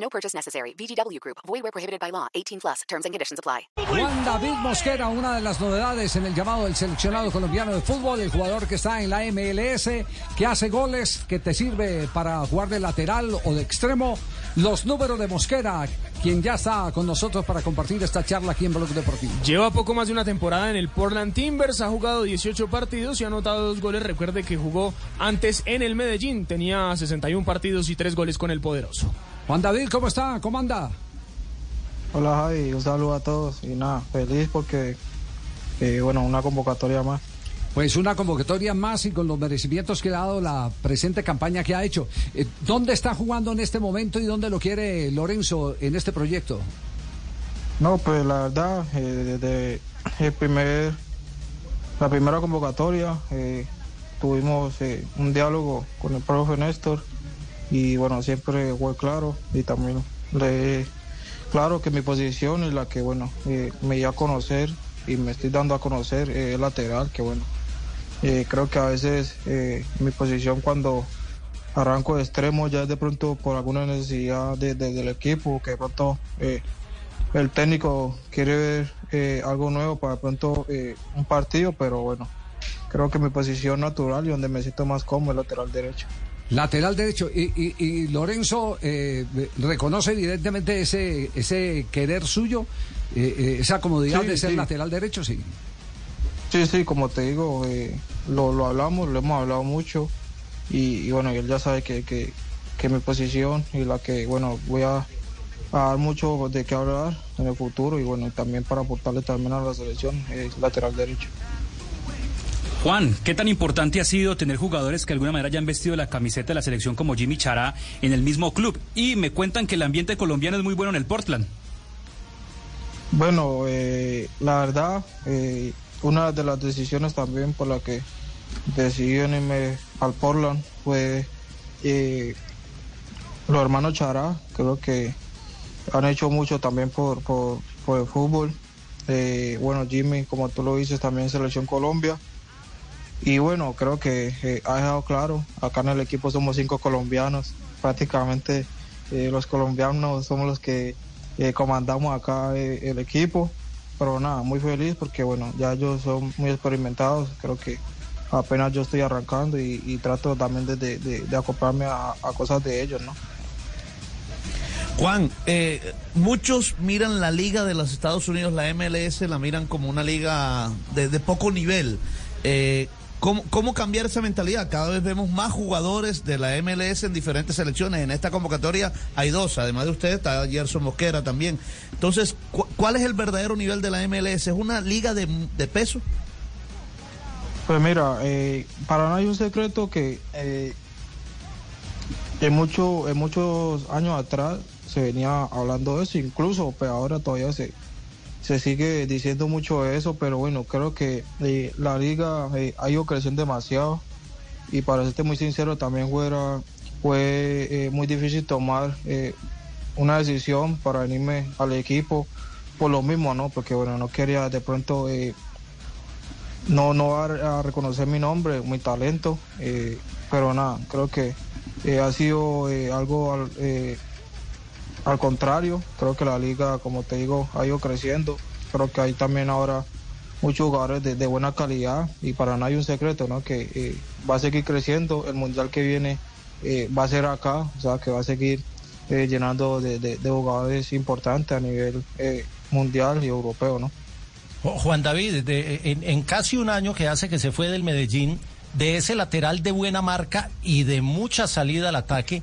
No purchase necessary. VGW Group. Void where prohibited by law. 18 plus. Terms and conditions apply. Juan David Mosquera, una de las novedades en el llamado del seleccionado colombiano de fútbol, el jugador que está en la MLS, que hace goles, que te sirve para jugar de lateral o de extremo. Los números de Mosquera, quien ya está con nosotros para compartir esta charla aquí en Blog Deportivo. Lleva poco más de una temporada en el Portland Timbers, ha jugado 18 partidos y ha anotado dos goles. Recuerde que jugó antes en el Medellín, tenía 61 partidos y tres goles con el poderoso. Juan David, ¿cómo está? ¿Cómo anda? Hola Javi, un saludo a todos y nada, feliz porque, eh, bueno, una convocatoria más. Pues una convocatoria más y con los merecimientos que ha dado la presente campaña que ha hecho. Eh, ¿Dónde está jugando en este momento y dónde lo quiere Lorenzo en este proyecto? No, pues la verdad, eh, desde el primer, la primera convocatoria tuvimos un diálogo con el profe Néstor y bueno, siempre fue claro y también le claro que mi posición es la que bueno, eh, me dio a conocer y me estoy dando a conocer eh, lateral, que bueno, eh, creo que a veces eh, mi posición cuando arranco de extremo ya es de pronto por alguna necesidad de- de- del equipo, que de pronto el técnico quiere ver algo nuevo para de pronto un partido, pero bueno, creo que mi posición natural y donde me siento más cómodo es lateral derecho. Lateral derecho. Y, y- y Lorenzo eh, reconoce evidentemente ese, ese querer suyo, eh, eh, esa comodidad Sí, de ser sí. lateral derecho, sí. Sí, sí, como te digo, eh, lo, lo hablamos, lo hemos hablado mucho y, y bueno, él ya sabe que, que, que mi posición y la que, bueno, voy a, a dar mucho de qué hablar en el futuro y bueno, también para aportarle también a la selección es lateral derecho. Juan, ¿qué tan importante ha sido tener jugadores que de alguna manera ya han vestido la camiseta de la selección como Jimmy Chará en el mismo club? Y me cuentan que el ambiente colombiano es muy bueno en el Portland. Bueno, eh, la verdad, eh, una de las decisiones también por la que decidí venirme al Portland fue eh, los hermanos Chará, creo que han hecho mucho también por, por, el fútbol. Eh, bueno, Jimmy, como tú lo dices, también Selección Colombia. Y bueno, creo que eh, ha dejado claro, acá en el equipo somos cinco colombianos, prácticamente eh, los colombianos somos los que eh, comandamos acá el equipo, pero nada, muy feliz porque bueno, ya ellos son muy experimentados, creo que apenas yo estoy arrancando y, trato también de- de acoplarme a, a cosas de ellos, ¿no? Juan, eh, muchos miran la liga de los Estados Unidos, la MLS, la miran como una liga de, de poco nivel. Eh, ¿cómo, ¿Cómo cambiar esa mentalidad? Cada vez vemos más jugadores de la MLS en diferentes selecciones. En esta convocatoria hay dos, además de usted está Gerson Mosquera también. Entonces, cu- ¿cuál es el verdadero nivel de la MLS? ¿Es una liga de, peso? Pues mira, eh, para nada hay un secreto que eh, en, mucho, en muchos años atrás se venía hablando de eso, incluso pues ahora todavía se, se sigue diciendo mucho de eso, pero bueno, creo que eh, la liga eh, ha ido creciendo demasiado y para serte muy sincero también fue eh, muy difícil tomar eh, una decisión para venirme al equipo por lo mismo, ¿no? Porque bueno, no quería de pronto... no, no a, reconocer mi nombre, mi talento, pero nada, creo que ha sido algo al, contrario, creo que la liga, como te digo, ha ido creciendo, creo que hay también ahora muchos jugadores de, de buena calidad y para nada hay un secreto, ¿no? Que eh, va a seguir creciendo, el mundial que viene eh, va a ser acá, o sea, que va a seguir eh, llenando de, de- de jugadores importantes a nivel mundial y europeo, ¿no? Juan David, en casi un año que hace que se fue del Medellín, de ese lateral de buena marca y de mucha salida al ataque,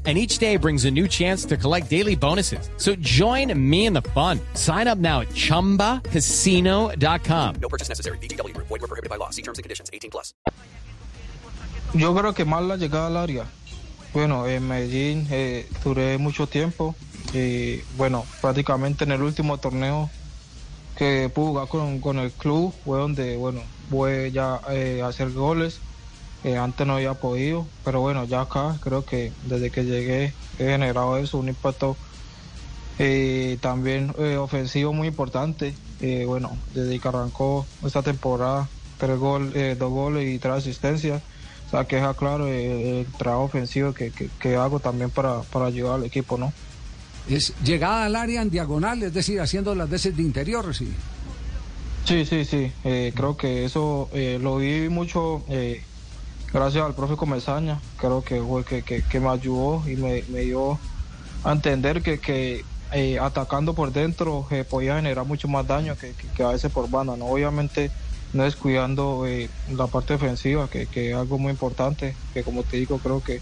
and each day brings a new chance to collect daily bonuses. So join me in the fun. Sign up now at ChumbaCasino.com. No purchase necessary. BGW. Void were prohibited by law. See terms and conditions. 18 plus. Yo creo que más la llegada al área. Bueno, en Medellín eh, duré mucho tiempo y bueno, prácticamente en el último torneo que pude jugar con, con el club fue donde, bueno, voy ya eh, a hacer goles. Eh, antes no había podido, pero bueno, ya acá creo que desde que llegué he generado eso, un impacto eh, también eh, ofensivo muy importante. Bueno, desde que arrancó esta temporada, tres gol, eh, dos goles y tres asistencias. O sea, que deja claro el trabajo ofensivo que, que, que hago también para, para ayudar al equipo, ¿no? Es llegada al área en diagonal, es decir, haciendo las veces de interior, sí. Sí, sí, sí. Creo que eso lo vi mucho eh, gracias al profe Comesaña. Creo que fue que, que, me ayudó y me, me dio a entender que, que eh, atacando por dentro podía generar mucho más daño que, que, a veces por banda. ¿no? Obviamente no descuidando eh, la parte defensiva, que, es algo muy importante, que como te digo, creo que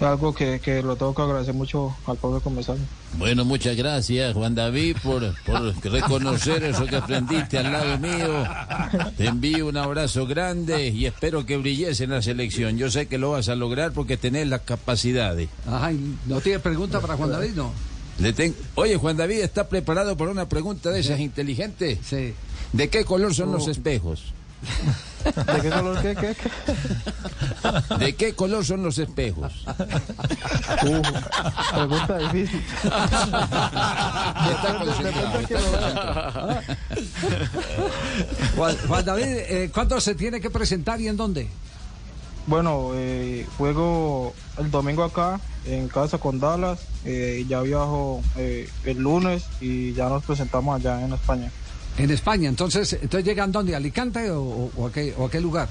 algo que, que lo tengo que agradecer mucho al profe Comesaña. Bueno, muchas gracias, Juan David, por, por reconocer eso que aprendiste al lado mío. Te envío un abrazo grande y espero que brilles en la selección. Yo sé que lo vas a lograr porque tenés las capacidades. Ay, ¿no tiene pregunta para Juan David? No. Le ten- Oye, Juan David, ¿está preparado para una pregunta de esas inteligentes? Sí. ¿De qué color son los espejos? ¿De qué color qué, qué, qué? ¿De qué color son los espejos? Uh, pregunta difícil. Está concentrado, está concentrado. Juan, Juan David, eh, ¿cuándo se tiene que presentar y en dónde? Bueno, eh, juego el domingo acá en casa con Dallas. eh, ya viajo eh, el lunes y ya nos presentamos allá en España. En España, entonces, entonces llegan dónde, ¿A Alicante o, a, qué, o a qué lugar?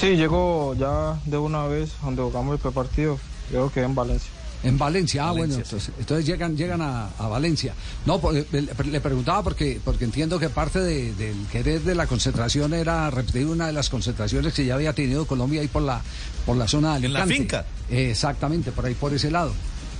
Sí, llego ya de una vez donde jugamos el prepartido. Creo que en Valencia. En Valencia, ah, bueno, entonces, entonces llegan, llegan a, a Valencia. No, por- eh, le, le preguntaba porque, porque entiendo que parte de- del querer de la concentración era repetir una de las concentraciones que ya había tenido Colombia ahí por la, por la zona de En la Alicante. finca. Eh, exactamente, por ahí por ese lado.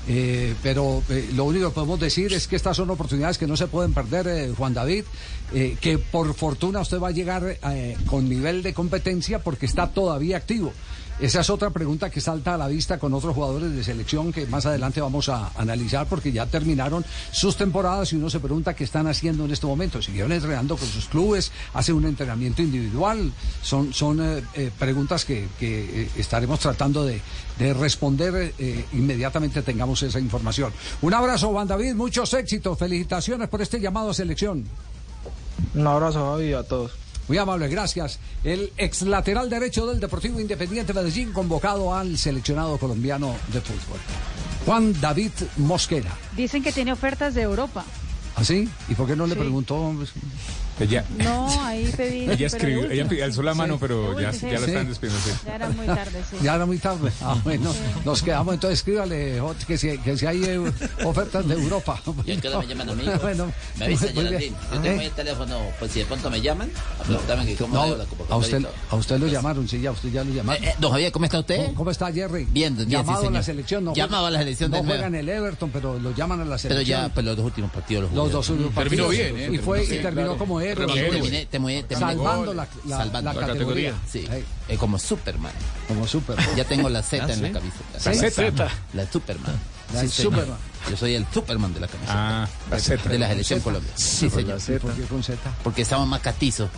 Eh, pero eh, lo único que podemos decir es que estas son oportunidades que no se pueden perder, eh, Juan David, eh, que por fortuna usted va a llegar eh, con nivel de competencia porque está todavía activo. Esa es otra pregunta que salta a la vista con otros jugadores de selección que más adelante vamos a analizar porque ya terminaron sus temporadas y uno se pregunta qué están haciendo en este momento. Siguieron entrenando con sus clubes, hacen un entrenamiento individual. Son, son eh, eh, preguntas que, que, eh, estaremos tratando de, de responder inmediatamente tengamos esa información. Un abrazo, Juan David, muchos éxitos, felicitaciones por este llamado a selección. Un abrazo Javi, a todos. Muy amable, gracias. El ex lateral derecho del Deportivo Independiente Medellín convocado al seleccionado colombiano de fútbol. Juan David Mosquera. Dicen que tiene ofertas de Europa. ¿Así? ¿Y por qué no le Sí. preguntó? Ella, No, ahí pedí. ella pero escribió, ella última, alzó la mano, Sí. pero ya, ya lo sí. están despidiendo. sí. Ya era muy tarde, sí. Ya era muy tarde. Ah, bueno, nos quedamos entonces. Escríbale Jot, que si, que si hay eh, ofertas de Europa. Y es que me llaman a mí. Bueno, me avisa. Geraldine. Yo tengo ahí el teléfono, pues si de pronto me llaman, a preguntarme que cómo No, la a usted, a usted lo llamaron, sí, ya usted ya lo llamaron. Eh, eh, don Javier, ¿cómo está usted? ¿Cómo, cómo está Jerry? Bien, bien, sí, Llamado a la señor. selección. No Llamado a la selección de No nuevo. juega en el Everton, pero lo llaman a la Pero selección. ya, pero los dos últimos partidos los. Los dos últimos Terminó partidos. bien, ¿eh? Y, fue, y terminó como héroe. Héroe. terminé, Salvando la, la- Salvando la la categoría. Sí, eh, como Superman. como súper. Ya tengo la Z Ah, en ¿sí? la camiseta. La. Z. La Superman. La Sí, señor. Superman. Yo soy el Superman de la camiseta. Ah, la Z. de la selección Colombia. Sí, señor. ¿Por qué con Z? Porque estamos más catizos.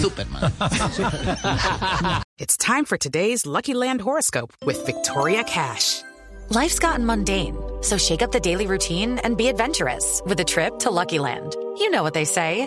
Superman. It's time for today's Lucky Land horoscope with Victoria Cash. Life's gotten mundane, so shake up the daily routine and be adventurous with a trip to Lucky Land. You know what they say.